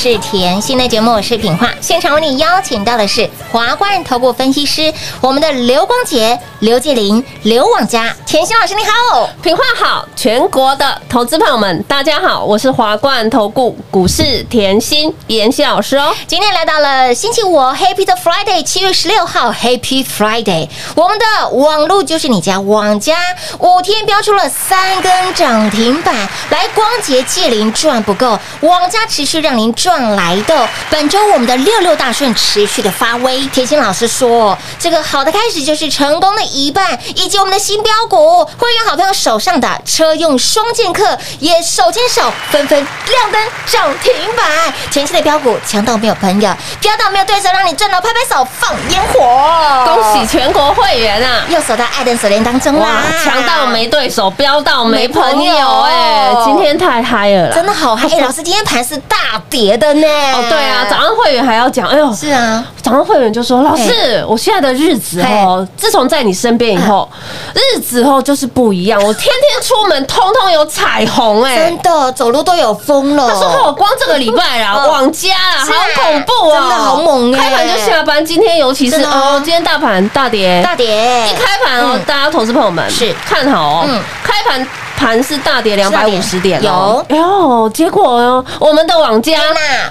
是甜心的节目，我是品化。现场为你邀请到的是华冠投顾分析师，我们的刘光杰、刘继林、刘网家，甜心老师你好。品话好，全国的投资朋友们，大家好，我是华冠投顾股市甜心妍希老师哦。今天来到了星期五，Happy 的 Friday，七月十六号，Happy Friday。我们的网路就是你家网家，五天标出了三根涨停板，来光杰、继林赚不够，网家持续让您赚来的。本周我们的六六大顺持续的发威，甜心老师说，这个好的开始就是成功的一半，以及我们的新标股，会员好朋友手上的车用双剑客也手牵手纷纷亮灯涨停板，前期的标股强到没有朋友，飙到没有对手，让你赚到拍拍手放烟火，恭喜全国会员啊！又锁到爱的锁链当中啦，强到没对手，飙到没朋友友，哎，今天太嗨了！真的好嗨！哎老师今天盘是大跌的呢。哦，对啊，早上会员还要讲，哎呦，是啊，早上会员就说：“老师，我现在的日子哦，自从在你身边以后，日子哦就是不一样。我天天出门，通通有彩虹哎。真。的走路都有风了。他说：“我，光这个礼拜啦，嗯。往家啊，好恐怖啊，真的好猛哎开盘就下班，今天尤其是哦，今天大盘大跌，大跌。一开盘哦嗯，大家投资朋友们是。看好哦嗯，开盘盘是大跌两百五十点有哦，哎呦，结果哦，我们的网家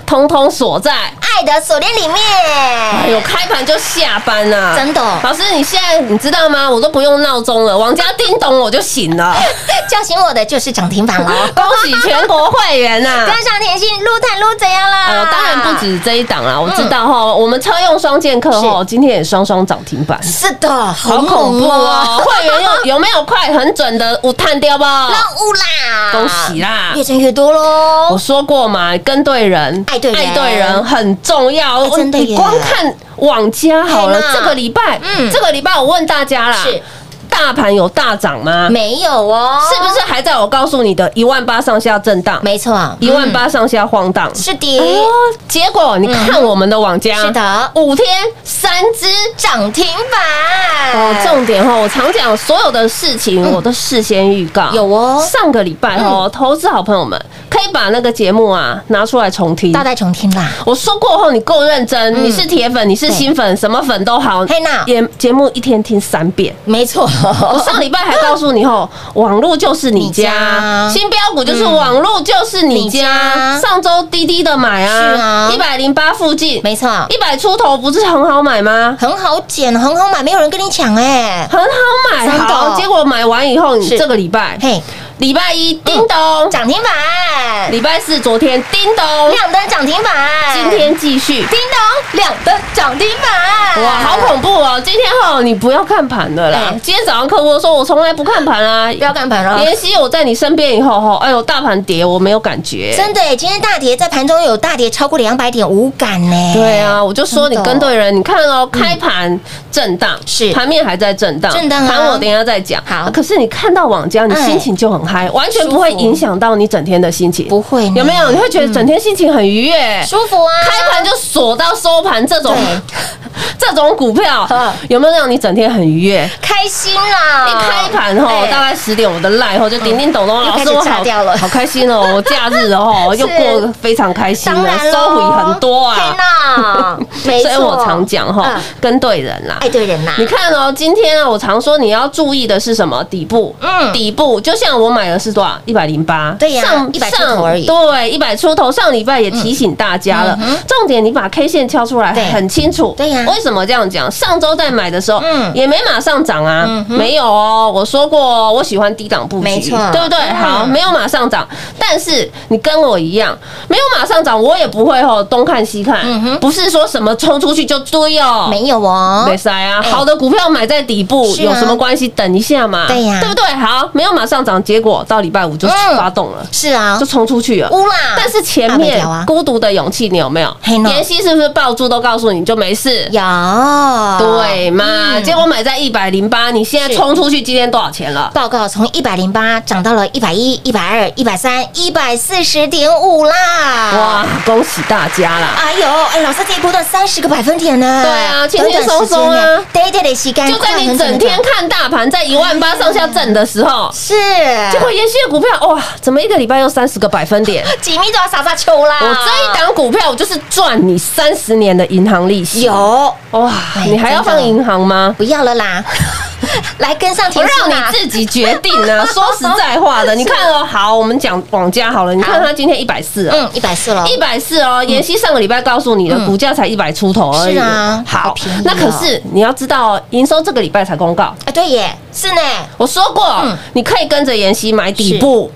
通通锁在。爱的锁链里面，哎呦，开盘就下班呐、真的哦老师，你现在你知道吗？我都不用闹钟了，网家叮咚我就醒了。叫醒我的就是涨停板喽。恭喜全国会员呐、跟上甜心，撸探撸怎样啦？哎呦，当然不止这一档啦，我知道哈，我们车用双剑客哈，今天也双双涨停板，是的，好好恐怖猛哦！会员有有没有快很准的五探掉吧？让乌啦，恭喜啦。越挣越多喽我。说过嘛，跟对人，爱对人。爱对人很重要。欸真的你光看网家好了这个礼拜，嗯。这个礼拜我问大家啦，是大盘有大涨吗？没有哦，是不是还在我告诉你的一万八上下震荡，没错，一万八上下晃荡？是的哎，呦，结果你看我们的网家，是的五天三只。涨停板哦，重点哦，我常讲所有的事情，我都事先预告。嗯有哦上个礼拜哦，投资好朋友们可以把那个节目啊拿出来重听。大概重听啦。我说过后，你够认真，你是铁粉，你是新粉，什么粉都好嘿娜，节节目一天听三遍。没错，我上礼拜还告诉你哦，网络就是你你家。家，新标股就是网络就是你你家。上周滴滴的买啊啊，一百零八附近，没错，一百出头不是很好买吗？很好捡，很好买，没有人跟你抢哎。很好买，好，结果买完以后，你是。这个礼拜，嘿，礼拜一叮咚，涨停板，礼拜四昨天叮咚，亮灯涨停板，今天继续。叮咚亮灯涨停板，哇，好恐怖哦！今天哈，你不要看盘的啦哎。今天早上客户说，我从来不看盘啊。不要看盘了。妍希，我在你身边以后哈，哎呦，大盘跌我没有感觉。真的，今天大跌，在盘中有大跌超过两百点，无感呢。对啊，我就说你跟对人，你看哦，开盘震荡，是盘面还在震荡，震荡啊盘我等一下再讲。好可是你看到网家，你哎心情就很嗨，完全不会影响到你整天的心情，不会有没有？你会觉得整天心情很愉悦，舒服啊，开盘就锁到收盘，这种对。这种股票嗯。有没有让你整天很愉悦？开心啦！一开盘吼，哎。大概十点，我的赖吼就叮叮咚咚，老又开始师我好掉了。好开心哦！我假日哦又过得非常开心收回很多天啊。哪，没错，所以我常讲哈嗯，跟对人啦。爱对人啦，你看哦，今天啊，我常说你要注意的是什么？底部，嗯。底部就像我买的是多少？一百零八，对呀100出头而已。对，一百出头。上礼拜也提醒大家了，重点你把 K 线敲出来对。很清楚。对呀。为什么这样讲？上周在买的时候，嗯。也没马上涨啊，没有哦。我说过，我喜欢低档布局，没错。对不对？嗯。好，没有马上涨，但是你跟我一样，没有马上涨，我也不会哦东看西看，不是说什么冲出去就追哦，没有哦，没塞啊，哎好的股票买在底部啊。有什么关系？等一下嘛，对呀。对不对？好，没有马上涨，结果到礼拜五就嗯发动了，是啊就，冲出去了。乌啦，但是前面孤独的勇气，你有没有？妍希是不是爆珠都告诉你就没事？有，对嘛？嗯结果买在一百零八，你现在是冲出去，今天多少钱了？报告从一百零八涨到了一百一、一百二、一百三、一百四十点五啦！哇，恭喜大家啦！哎呦，哎，老师这一波段三十个百分点呢？对啊轻轻松松啊对对对，就在你整天看大盘在一万八上下震的时候，是，结果妍希的股票哇，怎么一个礼拜又三十个百分点？几米都要撒撒球啦！我这一档股票，我就是赚你三十年的银行利息。有，哇，哎你还要放银行吗？不要了啦，来跟上我甜心让你自己决定啊！说实在话的，你看哦，好，我们讲网家好了，你看他今天一百四啊。嗯，一百四了，一百四哦，妍希上个礼拜告诉你的股价才一百出头而已。是啊好那可是你要知道哦，营收这个礼拜才公告。啊，对耶，是呢，我说过嗯，你可以跟着妍希买底部，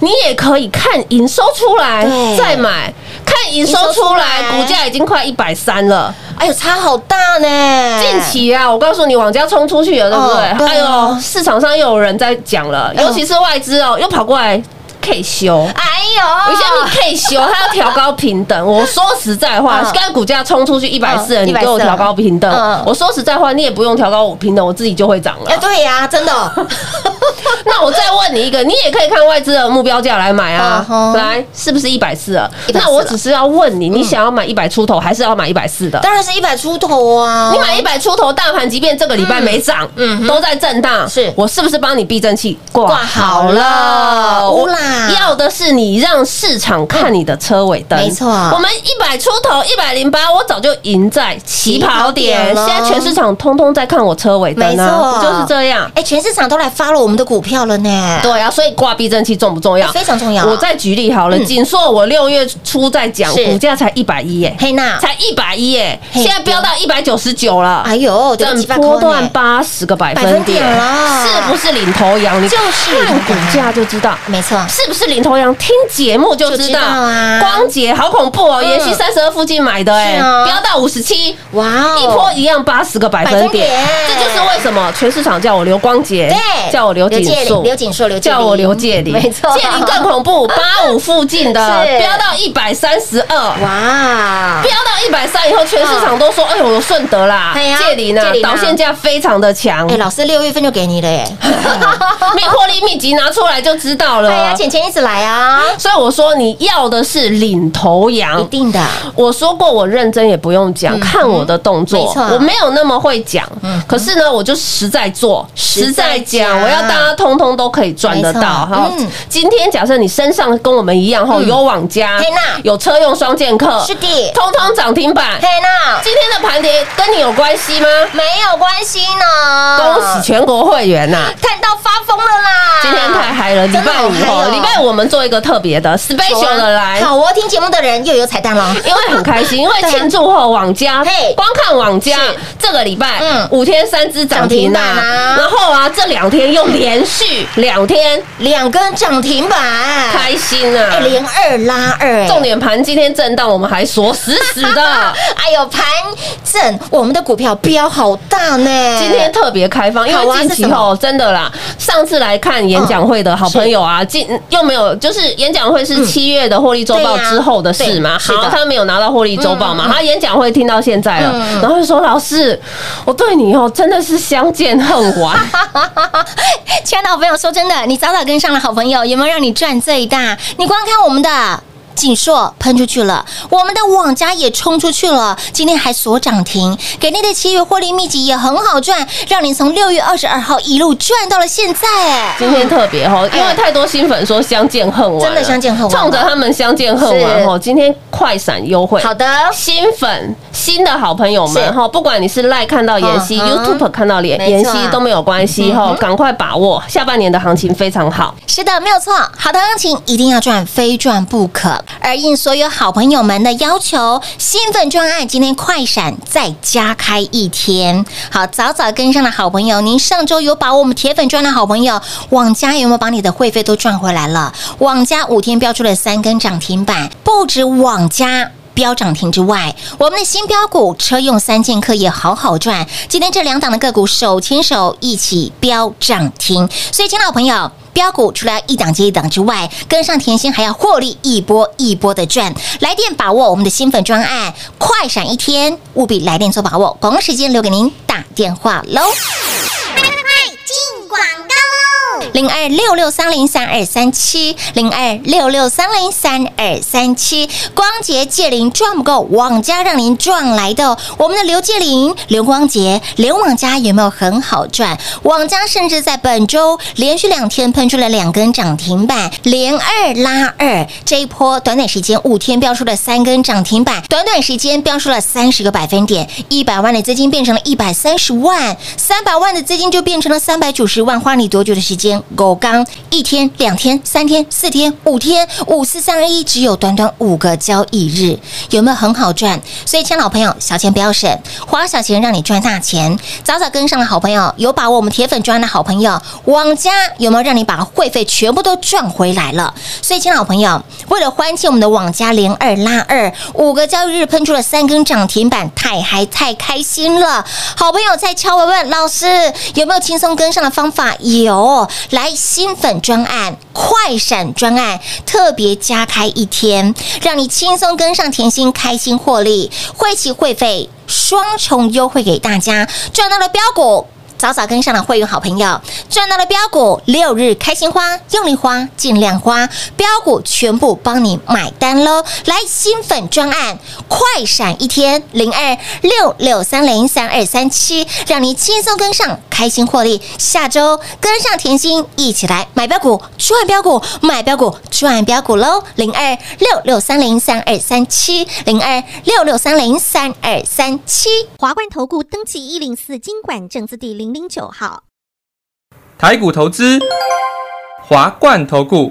你也可以看营收出来再买。看营收出出来来，股价已经快一百三了。哎呦，差好大呢，近期啊，我告诉你，往家冲出去了，对不哦对？对哎啊呦，市场上又有人在讲了，尤其是外资哦，又跑过来 K 修。哎呦，有些你 K 修，它要调高平等。我说实在话嗯，刚才股价冲出去一百四，了你给我调高平等。嗯。我说实在话，你也不用调高我平等，我自己就会涨哎，了。对呀，真的，那我再问你一个，你也可以看外资的目标价来买啊。来，是不是一百四了？140那我只是要问你，你想要买一百出头，还是要买一百四的？当然是一百出头啊，你买一百出头，大盘即便这个礼拜没涨，嗯都在震荡，是。我是不是帮你避震器挂挂好了？我乌啦要的是你让市场看你的车尾灯，没错。我们一百出头，一百零八，我早就赢在起跑点，现在全市场通通在看我车尾灯没就是这样？哎，全市场都来发了我们的股票了呢。对啊，所以挂避震器重不重要？非常重要。我再举例好了，嗯。锦硕我六月初在讲，股价才一百一耶，黑娜，才一百一耶，嘿现在飙到一百九十九了。哎呦，这个整几百波段八十个百百分点了。是不是领头羊？你就是看股价就知道。没错，是不是领头羊？听节目就知道。啊。光洁好恐怖哦，嗯。妍希三十二附近买的哎飙到五十七，哇哦。一波一样八十个百分点。这就是为什么全市场叫我刘光洁，对。叫我刘锦树，刘锦硕，刘叫我刘介林，没错，介林更恐怖，八五附近的是。飙到一百三十二。哇，飙到一百三以后，全市场都说：“哎呦，有顺德啦，介林啊介，林啊。导线价非常的强，哎，老师六月份就给你了耶，密获利秘籍拿出来就知道哎呀，了。钱钱一直来啊，所以我说你要的是领头羊一。定的，我说过，我认真也不用讲，看我的动作，我没有那么会讲，可是呢，我就实在做，实实在在讲，我要大家通通都可以赚得到哈嗯。今天假设你身上跟我们一样哈，嗯有网家有车用双剑客，是的，通通涨停板。今天的盘跌跟你有关系吗？没有关系呢，恭喜全国会员呐！看到发疯了啦！今天太嗨了，礼拜五好嗨哦哦，礼拜我们做一个特别的 special 的来，好哦，听节目的人又有彩蛋了。因为很开心，因为庆祝后网家嘿，光看网家是。这个礼拜嗯。五天三只涨停板然后啊这两天又连续两天两根涨停板，开心啊。哎，！连二拉二，哎。重点盘今天震荡，我们还锁死死的。哎呦，盘震我们的股票飙好大呢。今天特别开放，因为近期后真的啦，上次来看演讲会的好朋友啊，近又没有，就是演讲会是七月的获利周报之后的事嘛，好，他没有拿到获利周报嘛，他演讲会听到现在了，然后就说老师，我对你哦真的是相见恨晚，亲爱的好朋友，说真的，你早早跟上了好朋友，有没有让你赚最大？你光看我们的。锦硕喷出去了，我们的网家也冲出去了，今天还锁涨停，给你的七月获利秘籍也很好赚，让你从六月二十二号一路赚到了现在。哎，今天特别哦，因为太多新粉说相见恨晚，真的相见恨晚了。冲着他们相见恨晚哦，今天快闪优惠，好的，新粉、新的好朋友是。们哈，不管你是赖看到妍希、嗯 YouTube 看到妍妍希都没有关系哈，赶快把握下半年的行情非常好。是的，没有错。好的行情一定要赚，非赚不可。而应所有好朋友们的要求，新粉专案今天快闪再加开一天。好，早早跟上的好朋友，您上周有把我们铁粉赚的好朋友，网家有没有把你的会费都赚回来了？网家五天标出了三根涨停板，不止网家。标涨停之外，我们的新标股车用三剑客也好好赚。今天这两档的个股手牵手一起标涨停，所以，亲爱的朋友。标股除了要一档接一档之外，跟上甜心还要获利一波一波的赚。来电把握我们的新粉专案，快闪一天，务必来电做把握。广告时间留给您打电话喽。拜拜，进广告喽。零二六六三零三二三七，零二六六三零三二三七。光洁借零赚不够，网家让您赚来的。我们的刘介林、刘光洁、刘网家有没有很好赚？网家甚至在本周连续两天喷出了两根涨停板，连二拉二。这一波短短时间五天标出了三根涨停板，短短时间标出了三十个百分点，一百万的资金变成了一百三十万，三百万的资金就变成了三百九十万，花你多久的时间？狗刚一天、两天、三天、四天、五天，五四三二一，只有短短五个交易日，有没有很好赚？所以，亲爱老朋友，小钱不要省，花小钱让你赚大钱。早早跟上的好朋友，有把握我们铁粉专的好朋友，网家有没有让你把会费全部都赚回来了？所以，亲爱老朋友，为了欢庆我们的网家连二拉二，五个交易日喷出了三根涨停板，太嗨太开心了！好朋友在敲问问老师有没有轻松跟上的方法？有，来新粉专案、快闪专案特别加开一天，让你轻松跟上甜心，开心获利，会期会费双重优惠给大家，赚到了标股。早早跟上的会员好朋友赚到了标股，六日开心花，用力花，尽量花，标股全部帮你买单喽！来新粉专案，快闪一天零二六六三零三二三七，让你轻松跟上，开心获利。下周跟上甜心，一起来买标股，赚标股，买标股，赚标股喽！零二六六三零三二三七，零二六六三零三二三七。华冠投顾登记一零四经管证字第零零零九号。台股投资，华冠投顾。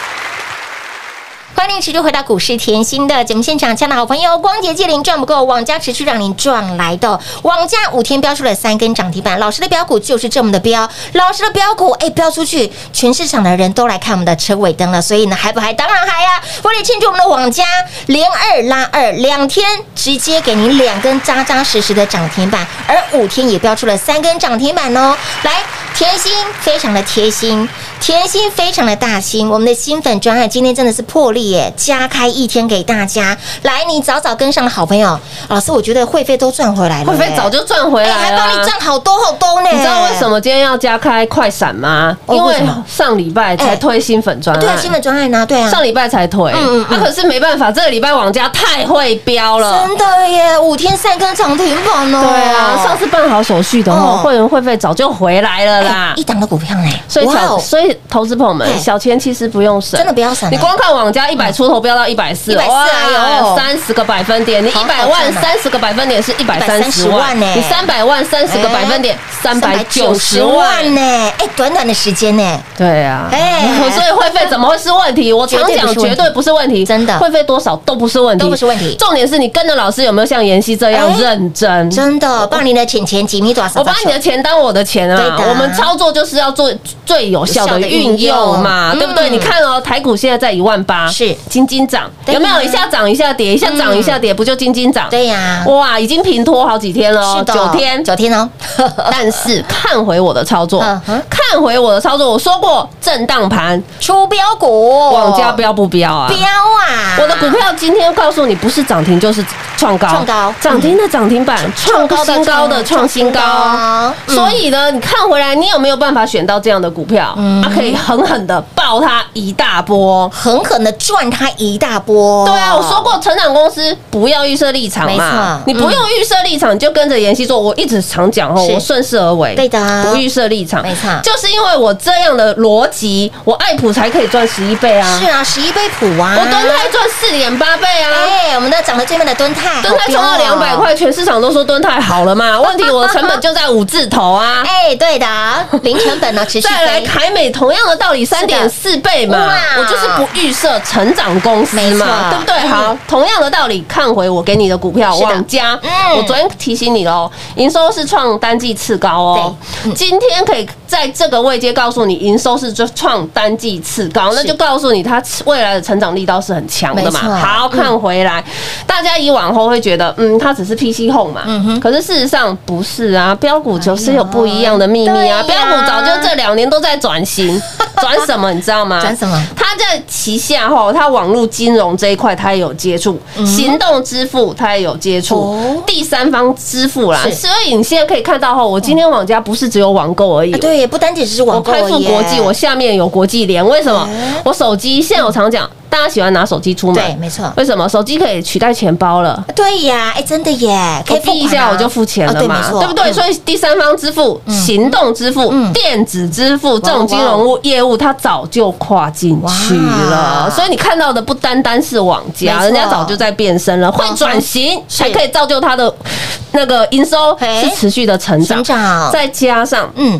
欢迎持续回到股市甜心的节目现场，亲爱的好朋友，光洁借零赚不够，网家持续让您赚来的。网家五天标出了三根涨停板，老师的标股就是这么的标，老师的标股哎标出去，全市场的人都来看我们的车尾灯了，所以呢嗨不嗨？当然嗨呀！为了庆祝我们的网家连二拉二，两天直接给您两根扎扎实实的涨停板，而五天也标出了三根涨停板哦。来，甜心非常的贴心，甜心非常的大心，我们的新粉专案今天真的是破例耶，加开一天给大家。来，你早早跟上的好朋友，老师，我觉得会费都赚回来了耶，会费早就赚回来了还。帮你赚好多好多呢。你知道为什？么今天要加开快闪吗？因为上礼拜才推新粉专案，对啊，新粉专案呢？对啊，上礼拜才推，嗯嗯嗯啊，可是没办法，这个礼拜网家太会标了。真的耶，五天三根涨停板哦。对啊，上次办好手续的哦哦，会员会费早就回来了啦哎。一档的股票呢，所以小，哇哦所以投资朋友们，小钱其实不用省，真的不要省你哎光看网家一百出头飙到一百四，140哎呦。三十个百分点，你一百万三十个百分点是一百三十130万万呢。你三百万三十个百分点三百九十万。呢，哎，短短的时间呢，对啊，哎。所以会费怎么会是问题？我常讲绝对不是问题，真的。会费多少都不是问题，都不是问题。重点是你跟着老师有没有像妍希这样哎。认真？真的，把你的钱钱几米多少？我把你的钱当我的钱啊。我们操作就是要做最有效的运用嘛，对不对？嗯你看哦，台股现在在一万八，是金金涨，有没有？一下涨一下跌，一下涨一下跌，不就金金涨？对呀，哇，已经平拖好几天了哦，是的，九天。九天哦。但是看回我的操作嗯，看回我的操作，我说过震荡盘，出标股，往家标不标啊？标啊！我的股票今天告诉你，不是涨停就是创高，创高。涨停的涨停板，创新高的创新高。嗯所以呢，你看回来，你有没有办法选到这样的股票？嗯。它可以狠狠的爆它一大波。狠狠的赚它一大波。对啊，我说过，成长公司不要预设立场没嘛错，你不用预设立场，你就跟着妍希做。我一直常讲哦，我顺势而为，对的。不预设立场，没错。就是因为我这样的逻辑，我爱普才可以赚十一倍啊，是啊，十一倍普啊，我蹲泰赚四点八倍啊，哎，我们的涨得最慢的蹲泰，敦泰冲到两百块，全市场都说敦泰好了嘛？问题我的成本就在五字头啊。哎，对的，零成本呢，持续再来，凯美，同样的道理，三点四倍嘛哇，我就是不预设成长公司嘛，对不对？嗯。好，同样的道理，看回我给你的股票网加嗯，我昨天提醒你喽，营收是创单季次高哦嗯，今天可以在这个位阶告诉你，营收是就创单季次高，那就告诉你它未来的成长力道是很强的嘛。好看回来，大家以往后会觉得，嗯，它只是 PC Home 嘛，嗯可是事实上不是啊，标股就是有不一样的秘密啊，标股早就这两年都在转型，转什么你知道吗？转什么？它在旗下后，它网络金融这一块它也有接触，行动支付它也有接触第三方支付啦。所以你现在可以看到后，我今天网家不是只有网购而已啊，。对，不单仅只是网购而已富国际，我下面有国际联，为什么哎？我手机现在我常讲，大家喜欢拿手机出门，对没错。为什么？手机可以取代钱包了。对呀，哎，真的耶，可以付一下我就付钱了嘛，哦对不对？所以第三方支付、行动支付、嗯。电子支付这种金融业务，它早就跨进去了。所以你看到的不单单是网家，人家早就在变身了，会转型才可以造就它的那个营收是持续的成长。成，长。再加上嗯，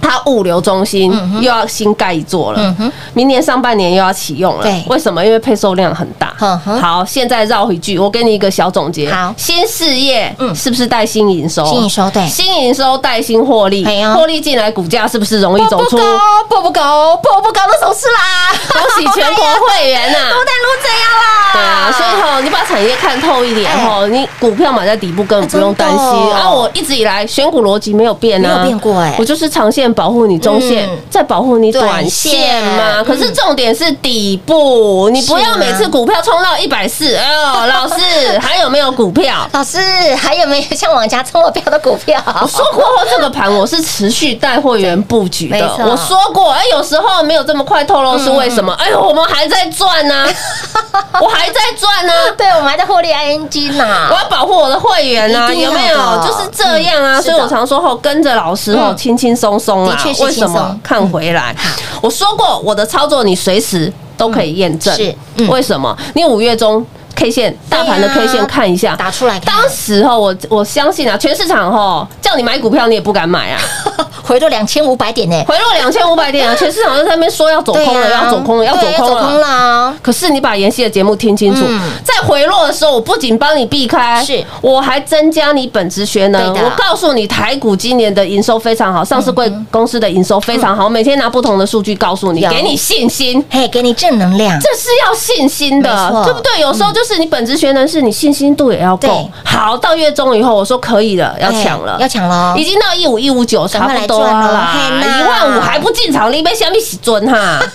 它物流中心又要新盖一座了，明年上半年又要启用了。为什么？因为配售量很大好，现在绕回句，我给你一个小总结。好新事业嗯是不是带新营收？新营收对新营收带新获利获利进来，股价是不是容易走出？破不高，破不高，波不高的手势啦！恭喜全国会员呐！撸蛋撸这样啦？对啊，所以哈，你把产业看透一点哈，你股票买在底部根本不用担心啊。我一直以来选股逻辑没有变啊，没有变过哎我就是长线保护你中线嗯，再保护你短线嘛。可是重点是底部，你不要每次股票冲到一百四，哎呦，老师 还有没有股票？老师还有没有像往家冲我标的股票？我说过这个盘我是持续带会员布局的，我说过，哎，有时候没有这么快透露是为什么？哎呦，我们还在赚呢，我还在赚呢。对，我们还在获利 ING 呢我。要保护我的会员啊，一定要有没有？就是这样啊，嗯所以我常说后跟着老师后嗯轻轻松松啊为什么？看回来，我说过我的操作你随时都可以验证。是嗯为什么？你五月中 K 线大盘的 K 线看一下，打出来当时哈我我相信啊，全市场哈叫你买股票你也不敢买啊，回落两千五百点呢。回落两千五百点啊，全市场都在那边说要走空了，啊要走空了，要走对空了。了。可是你把妍希的节目听清楚，嗯在回落的时候，我不仅帮你避开，是我还增加你本职学能。我告诉你，台股今年的营收非常好，上市贵公司的营收非常好，我每天拿不同的数据告诉你，给你信心。嘿，给你正能量。这是要信心的，对不对？有时候就是你本职学能是你信心度也要够。好，到月中以后，我说可以了，要抢了嘿，要抢了已。经到一五一五九，差不多啦，嘿呐一万五还不进场，你被虾米洗尊哈？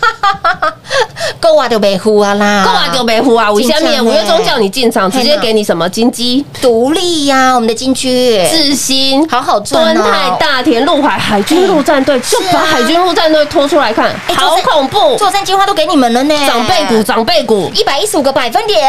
够啊就没呼啊啦，够啊，丢北湖啊！我下面五月中叫你进场，直接给你什么金鸡、独立呀，我们的金居智新、好好赚敦哦泰、大田、陆海海军陆战队，就把海军陆战队拖出来看，好恐怖！作战计划都给你们了呢，长辈股，长辈股。一百一十五个百分点，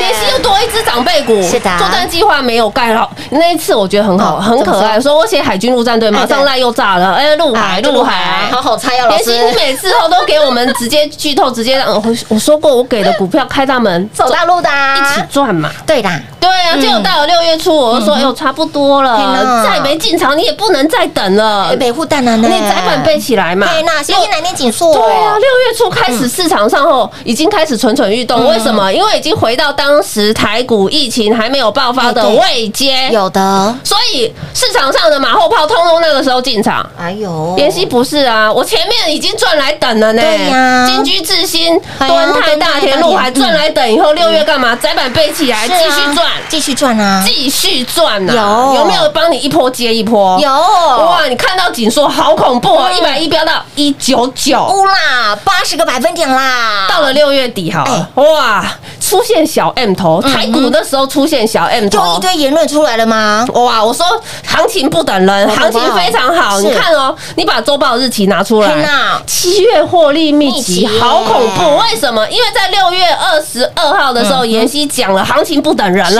也是又多一只长辈股，是的作战计划没有盖好。那一次我觉得很好，哦很可爱。说？我写海军陆战队，马上赖又炸了，哎，陆海，哎陆海，好好猜哦，老联系师。你每次后都给我们直接剧透，直接让我我说过，我给的股票开大门，走大路的啊，一起赚嘛。对的，对啊，结果到了六月初，我就说，哎呦，差不多了，再没进场，你也不能再等了哎，，北户蛋呢？你窄板背起来嘛。对那先天来年紧缩，对啊，六月初开始市场上后已经开始蠢蠢欲动，为什么？因为已经回到当时台股疫情还没有爆发的哎对位阶，有的，所以市场上的马后炮通通那个时候进场。哎呦，妍希不是啊，我前面已经赚来等了呢。对呀金居智新、哎呀敦泰、大田、陆海敦泰大田赚来等以后，六月干嘛？窄板背起来，继续赚。继续赚啊，继续赚啊、有有没有帮你一波接一波？有哇！你看到紧缩好恐怖哦，一百一飙到一九九，乌啦，八十个百分点啦，到了六月底好了，哎哇，出现小 M 头，台股的时候出现小 M 头就一。堆言论出来了吗？哇！我说行情不等人，行情非常好。你看哦，你把周报日期拿出天来哪，七月获利密集，好恐怖！为什么？因为在六月二十二号的时候，妍希讲了，行情不等人了，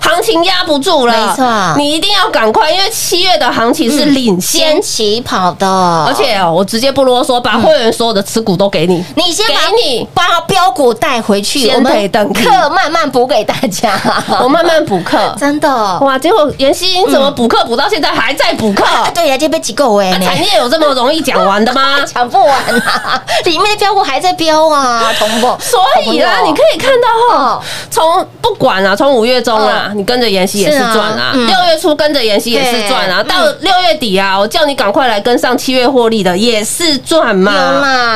行情压不住了，没错你一定要赶快，因为七月的行情是领先先起跑的，而且哦，我直接不啰嗦，把会员所有的持股都给你。你先把给你把标股带回去，我们陪等课慢慢补给大家。我慢慢补课。真的，哇，结果妍希你怎么补课补到现在还在补课？啊对呀，这边机构哎啊，产业有这么容易讲完的吗？讲不完啊，里面的标股还在标啊。所以啦，你可以看到哦哈，从不管啊，从五月中啊，你跟着妍希也是赚啊，嗯。六月初跟着妍希也是赚啊，到六月底啊，我叫你赶快来跟上七月获利的也是赚嘛。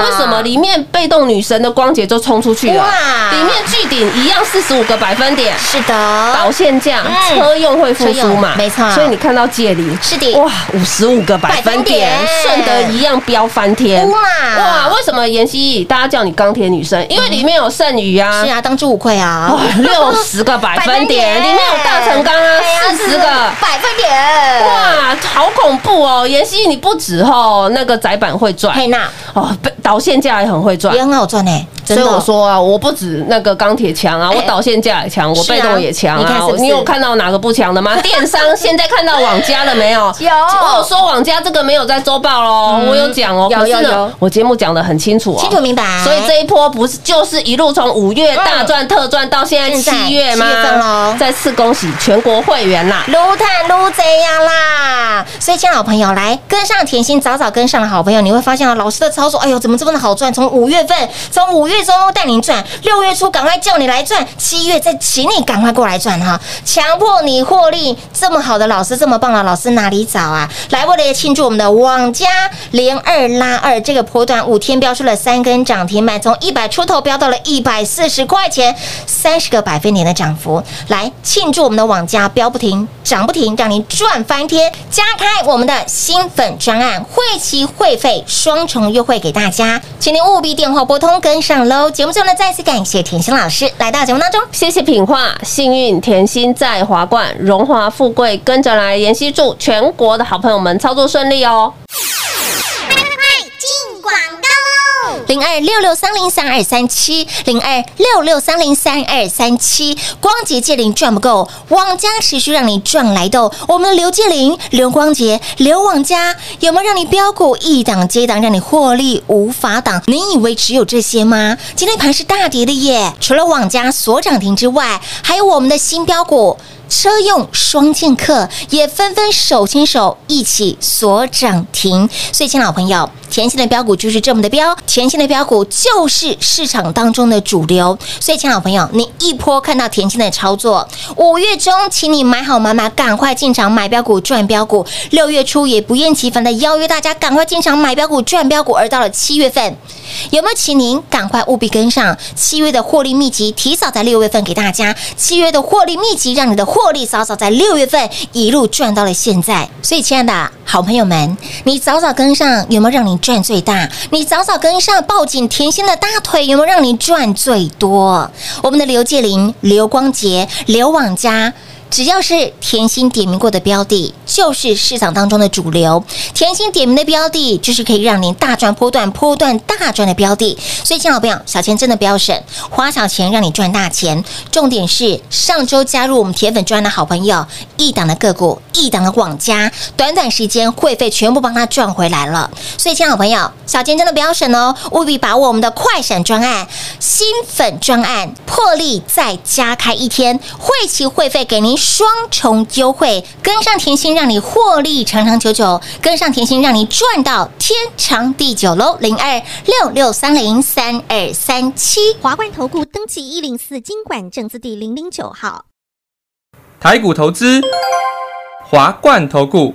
为什么里面被动女神的光洁就冲出去了？哇。里面巨顶一样四十五个百分点。是的，导线价、嗯。车用会复苏嘛，没错。所以你看到借零是的。哇，五十五个百分点顺德一样飙翻天，哇。哇！为什么妍希大家叫你钢铁女神？因为里面有剩余啊。是，啊，当之无愧啊。哇，，六十个百分分点里面有大成钢啊四十个百分点，哇，好恐怖哦！妍希，你不止哦，那个窄板会赚嘿娜哦，被导线架也很会赚也。很好赚呢，所以我说啊，我不止那个钢铁强啊，哎我导线架也强，我被动也强啊你有看到哪个不强的吗？电商现在看到网家了没有？有我有说网家这个没有在周报喽，嗯我有讲哦。有可是呢有有，我节目讲的很清楚哦，清楚明白所以这一波不是就是一路从五月大赚特赚到现在七月吗？再次恭喜全国会员啦！撸探撸这样啦，所以，亲爱的好朋友，来跟上甜心，早早跟上的好朋友，你会发现啊，老师的操作，哎呦，怎么这么的好赚？从五月份，从五月中带你赚，六月初赶快叫你来赚，七月再请你赶快过来赚哈，强迫你获利，这么好的老师，这么棒的老师哪里找啊？来，为了庆祝我们的网家连二拉二这个波段五天飙出了三根涨停板，从一百出头飙到了一百四十块钱，三十个百分点的涨幅，来庆祝我们的网家飙不停，涨不停，让您赚翻天！加开我们的新粉专案，会期会费双重优惠给大家，请您务必电话拨通跟上喽。节目最后呢，再次感谢甜心老师来到节目当中。谢谢品画，幸运甜心在华冠，荣华富贵跟着来。妍希祝全国的好朋友们操作顺利哦。零二六六三零三二三七，零二六六三零三二三七。光洁界灵赚不够，网家持续让你赚来豆。我们的刘介灵、刘光洁、刘网家有没有让你标股一档接档，让你获利无法挡？你以为只有这些吗？今天盘是大跌的耶！除了网家所涨停之外，还有我们的新标股。车用双剑客也纷纷手牵手一起锁涨停，所以，亲爱的好朋友，甜心的标股就是这么的标，甜心的标股就是市场当中的主流。所以，亲爱的好朋友，你一波看到甜心的操作，五月中请你买好买买，赶快进场买标股赚标股。六月初也不厌其烦的邀约大家赶快进场买标股赚标股，而到了七月份，有没有请您赶快务必跟上七月的获利秘籍，提早在六月份给大家七月的获利秘籍，让你的获获利早早在六月份一路赚到了现在。所以，亲爱的好朋友们，你早早跟上，有没有让你赚最大？你早早跟上，抱紧甜心的大腿，有没有让你赚最多？我们的刘介林、刘光杰、刘网佳。只要是甜心点名过的标的，就是市场当中的主流。甜心点名的标的，就是可以让您大赚波段、波段大赚的标的。所以，亲爱朋友，小钱真的不要省，花小钱让你赚大钱。重点是上周加入我们铁粉专的好朋友，一档的个股，一档的网家，短短时间会费全部帮他赚回来了。所以，亲爱朋友，小钱真的不要省哦，务必把握我们的快闪专案、新粉专案，破例再加开一天，会期会费给您双重优惠，跟上甜心让你获利长长久久，跟上甜心让你赚到天长地久喽！零二六六三零三二三七。华冠投顾登记一零四经管证字第零零九号。台股投资，华冠投顾。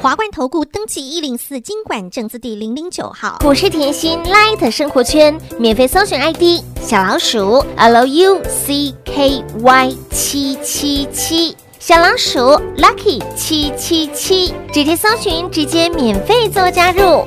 华冠投顾登记一零四经管证字第零零九号。股市甜心 Light 生活圈免费搜寻 ID 小老鼠 Lucky 七七七，小老鼠 Lucky 七七七，直接搜寻，直接免费做加入。